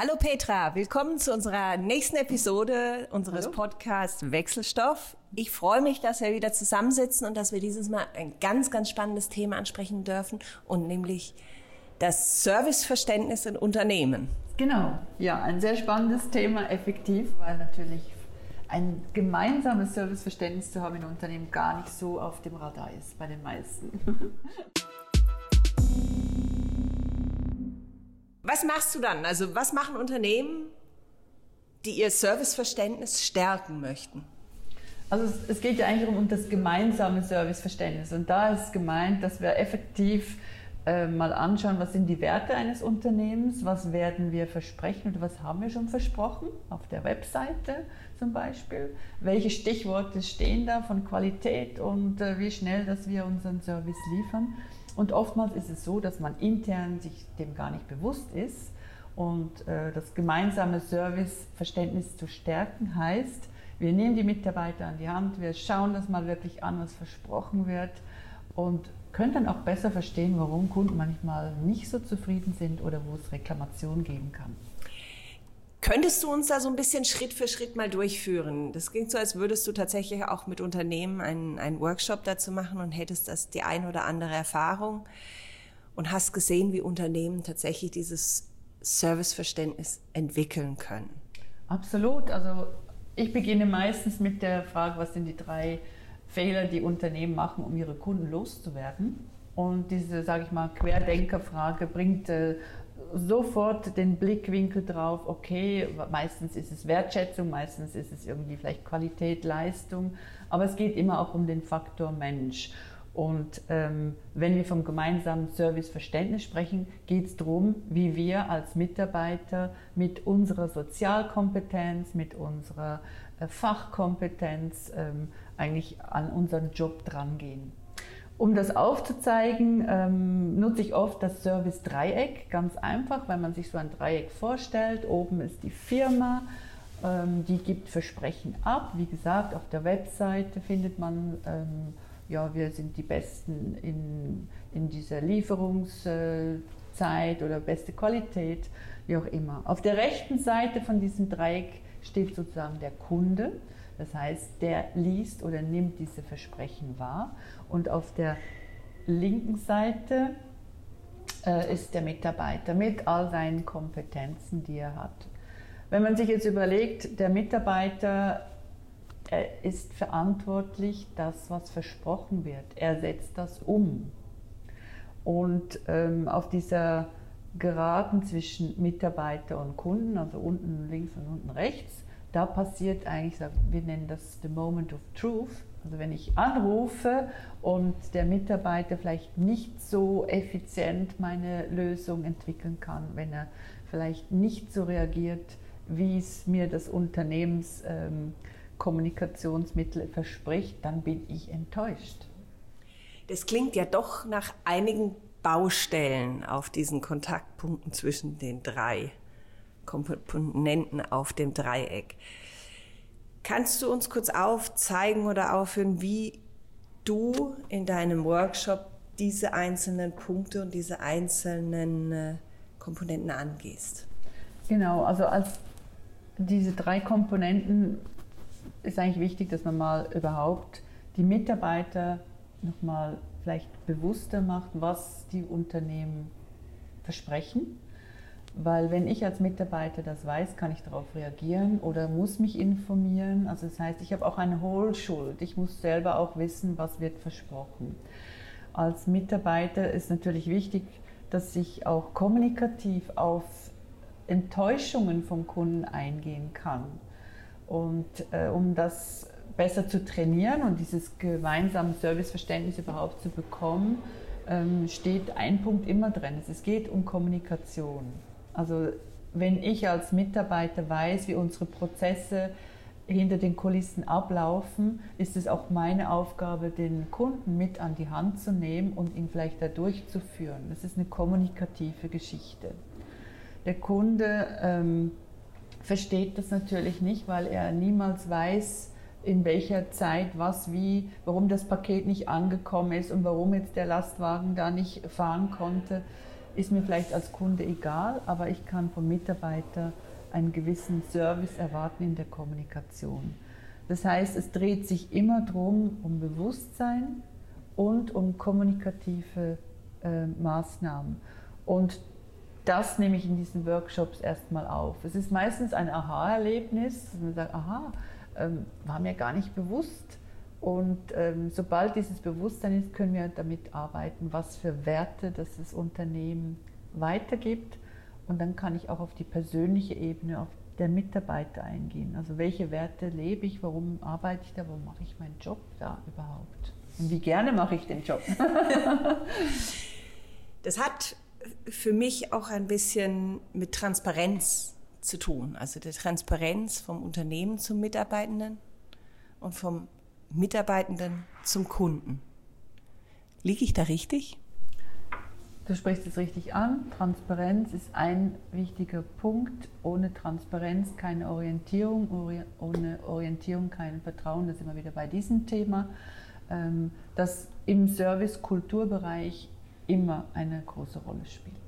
Hallo Petra, willkommen zu unserer nächsten Episode unseres Hallo. Podcasts Wechselstoff. Ich freue mich, dass wir wieder zusammensitzen und dass wir dieses Mal ein ganz, ganz spannendes Thema ansprechen dürfen und nämlich das Serviceverständnis in Unternehmen. Genau, ja, ein sehr spannendes Thema, effektiv, weil natürlich ein gemeinsames Serviceverständnis zu haben in Unternehmen gar nicht so auf dem Radar ist bei den meisten. Was machst du dann? Also was machen Unternehmen, die ihr Serviceverständnis stärken möchten? Also es, geht ja eigentlich um das gemeinsame Serviceverständnis und da ist gemeint, dass wir effektiv äh, mal anschauen, was sind die Werte eines Unternehmens, was werden wir versprechen oder was haben wir schon versprochen auf der Webseite zum Beispiel, welche Stichworte stehen da von Qualität und äh, wie schnell, dass wir unseren Service liefern. Und oftmals ist es so, dass man intern sich dem gar nicht bewusst ist und äh, das gemeinsame Serviceverständnis zu stärken heißt, wir nehmen die Mitarbeiter an die Hand, wir schauen das mal wirklich an, was versprochen wird und können dann auch besser verstehen, warum Kunden manchmal nicht so zufrieden sind oder wo es Reklamationen geben kann. Könntest du uns da so ein bisschen Schritt für Schritt mal durchführen? Das klingt so, als würdest du tatsächlich auch mit Unternehmen einen, einen Workshop dazu machen und hättest das die ein oder andere Erfahrung und hast gesehen, wie Unternehmen tatsächlich dieses Serviceverständnis entwickeln können. Absolut. Also ich beginne meistens mit der Frage, was sind die drei Fehler, die Unternehmen machen, um ihre Kunden loszuwerden. Und diese, sage ich mal, Querdenkerfrage bringt äh, sofort den Blickwinkel drauf, okay, meistens ist es Wertschätzung, meistens ist es irgendwie vielleicht Qualität, Leistung, aber es geht immer auch um den Faktor Mensch. Und ähm, wenn wir vom gemeinsamen Serviceverständnis sprechen, geht es darum, wie wir als Mitarbeiter mit unserer Sozialkompetenz, mit unserer äh, Fachkompetenz ähm, eigentlich an unseren Job drangehen. Um das aufzuzeigen, ähm, nutze ich oft das Service-Dreieck, ganz einfach, weil man sich so ein Dreieck vorstellt. Oben ist die Firma, ähm, die gibt Versprechen ab. Wie gesagt, auf der Webseite findet man, ähm, ja, wir sind die Besten in, in dieser Lieferungszeit oder beste Qualität, wie auch immer. Auf der rechten Seite von diesem Dreieck steht sozusagen der Kunde. Das heißt, der liest oder nimmt diese Versprechen wahr. Und auf der linken Seite äh, ist der Mitarbeiter mit all seinen Kompetenzen, die er hat. Wenn man sich jetzt überlegt, der Mitarbeiter er ist verantwortlich, das, was versprochen wird. Er setzt das um. Und ähm, auf dieser Geraden zwischen Mitarbeiter und Kunden, also unten links und unten rechts, da passiert eigentlich, wir nennen das the moment of truth. Also wenn ich anrufe und der Mitarbeiter vielleicht nicht so effizient meine Lösung entwickeln kann, wenn er vielleicht nicht so reagiert, wie es mir das Unternehmenskommunikationsmittel ähm, verspricht, dann bin ich enttäuscht. Das klingt ja doch nach einigen Baustellen auf diesen Kontaktpunkten zwischen den drei. Komponenten auf dem Dreieck. Kannst du uns kurz aufzeigen oder aufführen, wie du in deinem Workshop diese einzelnen Punkte und diese einzelnen äh, Komponenten angehst? Genau, also als diese drei Komponenten ist eigentlich wichtig, dass man mal überhaupt die Mitarbeiter nochmal vielleicht bewusster macht, was die Unternehmen versprechen weil wenn ich als Mitarbeiter das weiß, kann ich darauf reagieren oder muss mich informieren. Also das heißt, ich habe auch eine Hohlschuld. Ich muss selber auch wissen, was wird versprochen. Als Mitarbeiter ist natürlich wichtig, dass ich auch kommunikativ auf Enttäuschungen vom Kunden eingehen kann. Und äh, um das besser zu trainieren und dieses gemeinsame Serviceverständnis überhaupt zu bekommen, ähm, steht ein Punkt immer drin. Es geht um Kommunikation. Also wenn ich als Mitarbeiter weiß, wie unsere Prozesse hinter den Kulissen ablaufen, ist es auch meine Aufgabe, den Kunden mit an die Hand zu nehmen und ihn vielleicht da durchzuführen. Das ist eine kommunikative Geschichte. Der Kunde ähm, versteht das natürlich nicht, weil er niemals weiß, in welcher Zeit was wie, warum das Paket nicht angekommen ist und warum jetzt der Lastwagen da nicht fahren konnte ist mir vielleicht als Kunde egal, aber ich kann vom Mitarbeiter einen gewissen Service erwarten in der Kommunikation. Das heißt, es dreht sich immer darum, um Bewusstsein und um kommunikative äh, Maßnahmen. Und das nehme ich in diesen Workshops erstmal auf. Es ist meistens ein Aha-Erlebnis, dass man sagt, aha, ähm, war mir gar nicht bewusst. Und ähm, sobald dieses Bewusstsein ist, können wir damit arbeiten, was für Werte das, das Unternehmen weitergibt. Und dann kann ich auch auf die persönliche Ebene, auf der Mitarbeiter eingehen. Also welche Werte lebe ich, warum arbeite ich da, warum mache ich meinen Job da überhaupt? Und wie gerne mache ich den Job? das hat für mich auch ein bisschen mit Transparenz zu tun. Also die Transparenz vom Unternehmen zum Mitarbeitenden und vom Mitarbeitenden zum Kunden. Liege ich da richtig? Du sprichst es richtig an. Transparenz ist ein wichtiger Punkt. Ohne Transparenz keine Orientierung, ohne Orientierung kein Vertrauen. Da sind wir wieder bei diesem Thema, ähm, das im Service-Kulturbereich immer eine große Rolle spielt.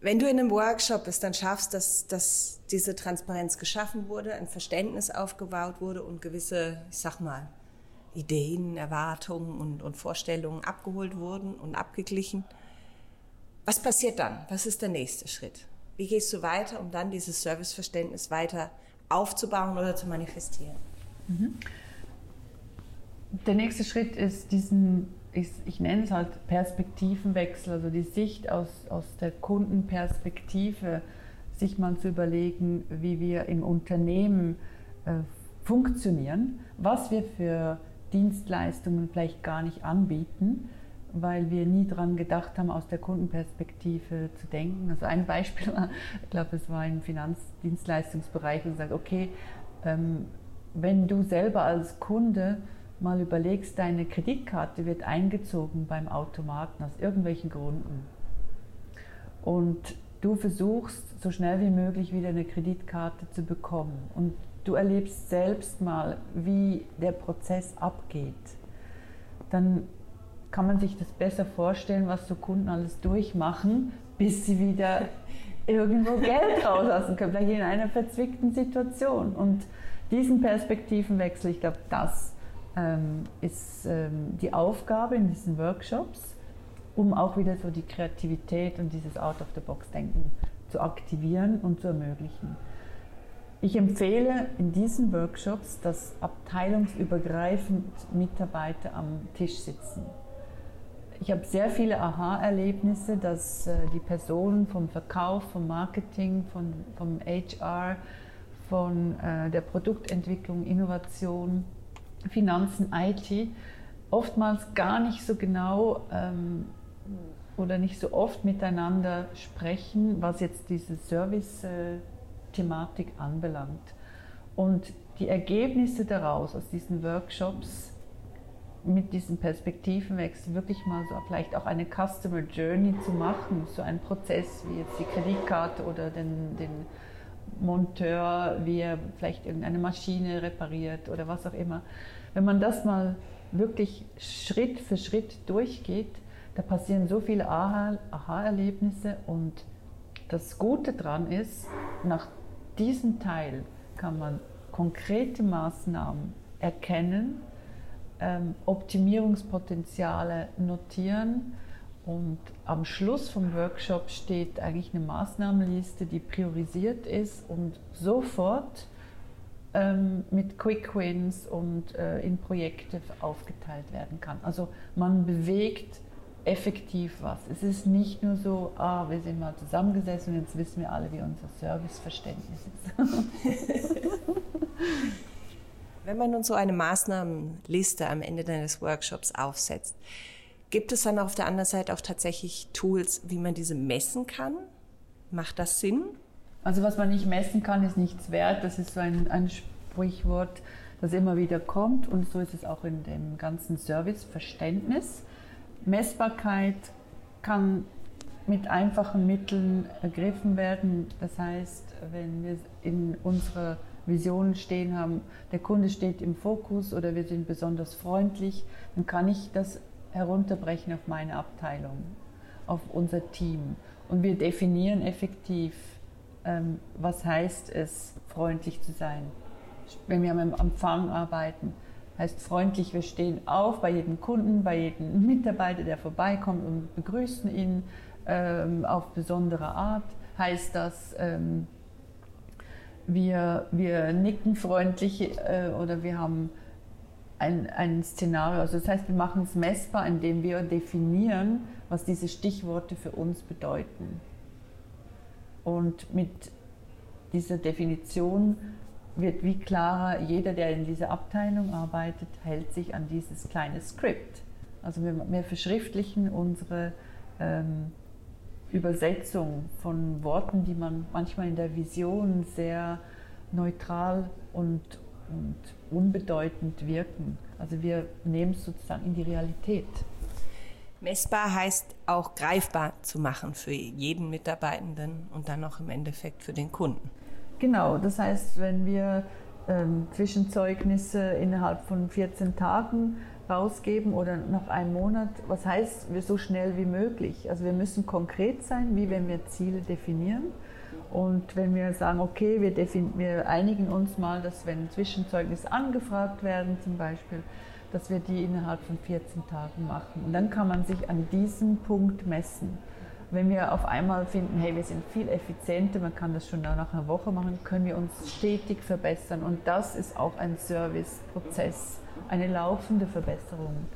Wenn du in einem Workshop bist, dann schaffst, dass, dass diese Transparenz geschaffen wurde, ein Verständnis aufgebaut wurde und gewisse, ich sag mal, Ideen, Erwartungen und, und Vorstellungen abgeholt wurden und abgeglichen. Was passiert dann? Was ist der nächste Schritt? Wie gehst du weiter, um dann dieses Serviceverständnis weiter aufzubauen oder zu manifestieren? Mhm. Der nächste Schritt ist diesen, ich, ich, nenne es halt Perspektivenwechsel, also die Sicht aus, aus der Kundenperspektive, sich mal zu überlegen, wie wir im Unternehmen äh, funktionieren, was wir für Dienstleistungen vielleicht gar nicht anbieten, weil wir nie daran gedacht haben, aus der Kundenperspektive zu denken. Also ein Beispiel war, ich glaube, es war im Finanzdienstleistungsbereich und sagt, okay, ähm, wenn du selber als Kunde mal überlegst, deine Kreditkarte wird eingezogen beim Automaten aus irgendwelchen Gründen. Und du versuchst so schnell wie möglich wieder eine Kreditkarte zu bekommen. Und du erlebst selbst mal, wie der Prozess abgeht, dann kann man sich das besser vorstellen, was so Kunden alles durchmachen, bis sie wieder irgendwo Geld rauslassen können, vielleicht in einer verzwickten Situation. Und diesen Perspektivenwechsel, ich glaube, das ist ähm, die Aufgabe in diesen Workshops, um auch wieder so die Kreativität und dieses Out-of-the-Box-Denken zu aktivieren und zu ermöglichen. Ich empfehle in diesen Workshops, dass abteilungsübergreifend Mitarbeiter am Tisch sitzen. Ich habe sehr viele Aha-Erlebnisse, dass äh, die Personen vom Verkauf, vom Marketing, von, vom HR, von äh, der Produktentwicklung, Innovation, Finanzen, IT oftmals gar nicht so genau ähm, oder nicht so oft miteinander sprechen, was jetzt diese Service äh, Thematik anbelangt. Und die Ergebnisse daraus, aus diesen Workshops, mit diesem Perspektivenwechsel wirklich mal so vielleicht auch eine Customer Journey zu machen, so ein Prozess wie jetzt die Kreditkarte oder den, den Monteur, wie er vielleicht irgendeine Maschine repariert oder was auch immer. Wenn man das mal wirklich Schritt für Schritt durchgeht, da passieren so viele Aha-Erlebnisse und das Gute daran ist, nach diesem Teil kann man konkrete Maßnahmen erkennen, ähm, Optimierungspotenziale notieren und am Schluss vom Workshop steht eigentlich eine Maßnahmenliste, die priorisiert ist und sofort ähm, mit Quick Wins und äh, in Projekte aufgeteilt werden kann. Also man bewegt effektiv was. Es ist nicht nur so, ah, wir sind mal zusammengesessen und jetzt wissen wir alle, wie unser Serviceverständnis ist. Wenn man nun so eine Maßnahmenliste am Ende deines Workshops aufsetzt, gibt es dann auf der anderen Seite auch tatsächlich Tools, wie man diese messen kann? Macht das Sinn? Also was man nicht messen kann, ist nichts wert. Das ist so ein, ein Sprichwort, das immer wieder kommt und so ist es auch in dem ganzen Serviceverständnis. Messbarkeit kann mit einfachen Mitteln ergriffen werden. Das heißt, wenn wir in unserer Vision stehen haben, der Kunde steht im Fokus oder wir sind besonders freundlich, dann kann ich das herunterbrechen auf meine Abteilung. auf unser Team. Und wir definieren effektiv, ähm, was heißt es, freundlich zu sein. Wenn wir am Empfang arbeiten, heißt freundlich, wir stehen auf bei jedem Kunden, bei jedem Mitarbeiter, der vorbeikommt und begrüßen ihn ähm, auf besondere Art. Heißt das, ähm, wir, wir nicken freundlich äh, oder wir haben ein, ein Szenario. Also das heißt, wir machen es messbar, indem wir definieren, was diese Stichworte für uns bedeuten. Und mit dieser Definition wird wie klarer, jeder, der in dieser Abteilung arbeitet, hält sich an dieses kleine Skript. Also wir, wir verschriftlichen unsere ähm, Übersetzung von Worten, die man manchmal in der Vision sehr neutral und, und unbedeutend wirken. Also wir nehmen es sozusagen in die Realität. Messbar heißt auch greifbar zu machen für jeden Mitarbeitenden und dann auch im Endeffekt für den Kunden. Genau, das heißt, wenn wir ähm, Zwischenzeugnisse innerhalb von 14 Tagen rausgeben oder nach einem Monat, was heißt wir so schnell wie möglich? Also wir müssen konkret sein, wie wenn wir Ziele definieren. Und wenn wir sagen, okay, wir, wir einigen uns mal, dass wenn Zwischenzeugnisse angefragt werden zum Beispiel, dass wir die innerhalb von 14 Tagen machen. Und dann kann man sich an diesem Punkt messen. Wenn wir auf einmal finden, hey, wir sind viel effizienter, man kann das schon nach einer Woche machen, können wir uns stetig verbessern. Und das ist auch ein Serviceprozess, eine laufende Verbesserung.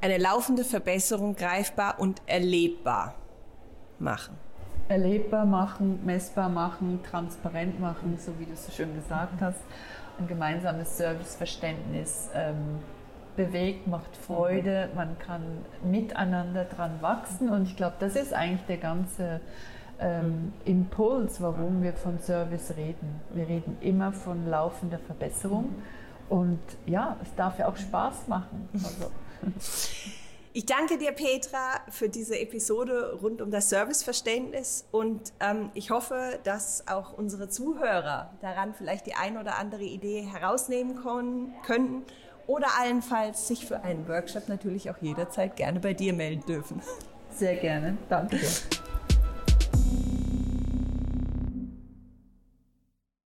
Eine laufende Verbesserung greifbar und erlebbar machen. Erlebbar machen, messbar machen, transparent machen, so wie du es so schön gesagt hast. Ein gemeinsames Serviceverständnis. Ähm, bewegt, macht Freude, man kann miteinander dran wachsen und ich glaube, das ist eigentlich der ganze ähm, Impuls, warum wir von Service reden. Wir reden immer von laufender Verbesserung und ja, es darf ja auch Spaß machen. Also. Ich danke dir, Petra, für diese Episode rund um das Serviceverständnis und ähm, ich hoffe, dass auch unsere Zuhörer daran vielleicht die ein oder andere Idee herausnehmen können, oder allenfalls sich für einen Workshop natürlich auch jederzeit gerne bei dir melden dürfen. Sehr gerne. Danke dir.